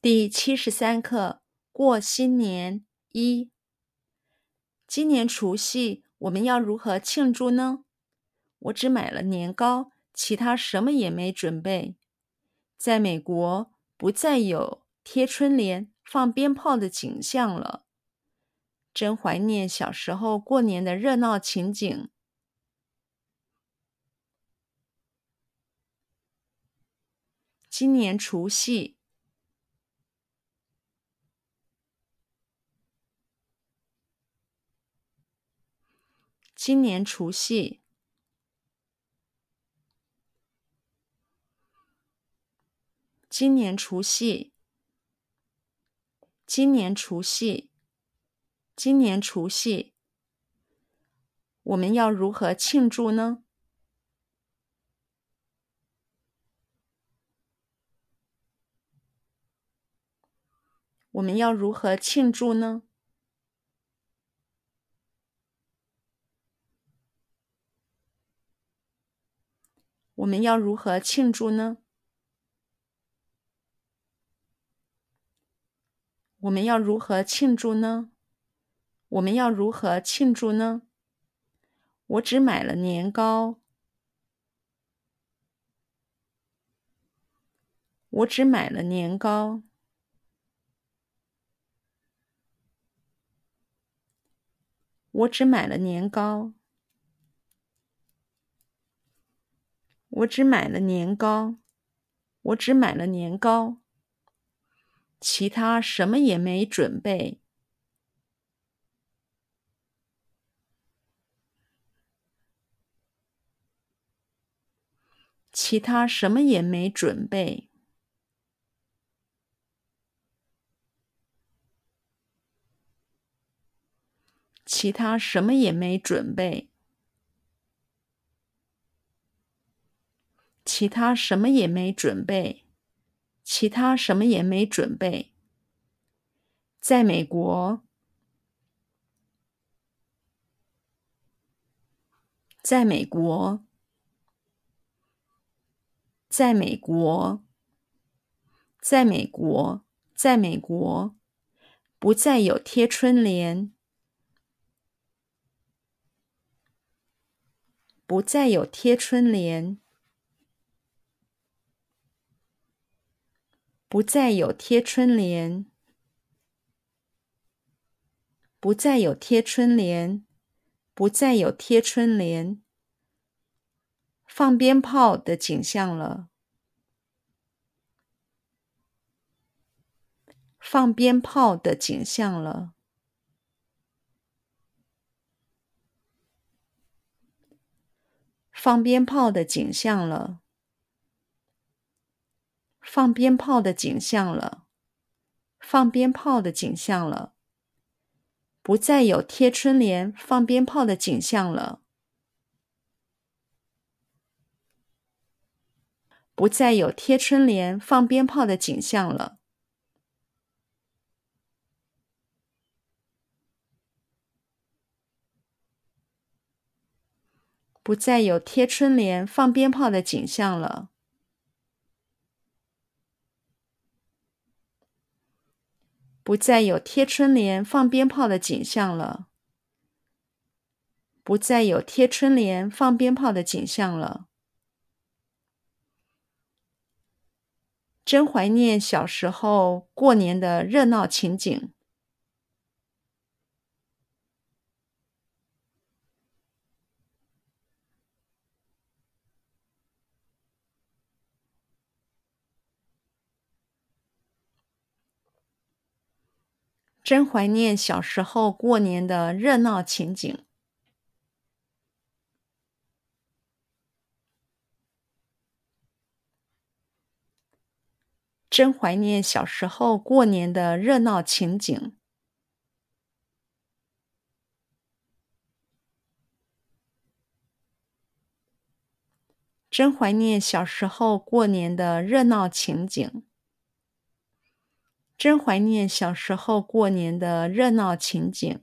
第七十三课过新年一。今年除夕我们要如何庆祝呢？我只买了年糕，其他什么也没准备。在美国，不再有贴春联、放鞭炮的景象了。真怀念小时候过年的热闹情景。今年除夕，今年除夕，今年除夕，今年除夕，今年除夕，我们要如何庆祝呢？我们要如何庆祝呢？我们要如何庆祝呢？我们要如何庆祝呢？我们要如何庆祝呢？我只买了年糕。我只买了年糕。我只买了年糕。我只买了年糕。我只买了年糕。其他什么也没准备。其他什么也没准备。其他什么也没准备。其他什么也没准备。其他什么也没准备。在美国，在美国，在美国，在美国，在美国，不再有贴春联。不再有贴春联，不再有贴春联，不再有贴春联，不再有贴春联，放鞭炮的景象了，放鞭炮的景象了。放鞭炮的景象了，放鞭炮的景象了，放鞭炮的景象了，不再有贴春联、放鞭炮的景象了，不再有贴春联、放鞭炮的景象了。不再有贴春联、放鞭炮的景象了。不再有贴春联、放鞭炮的景象了。不再有贴春联、放鞭炮的景象了。真怀念小时候过年的热闹情景。真怀念小时候过年的热闹情景。真怀念小时候过年的热闹情景。真怀念小时候过年的热闹情景。真怀念小时候过年的热闹情景。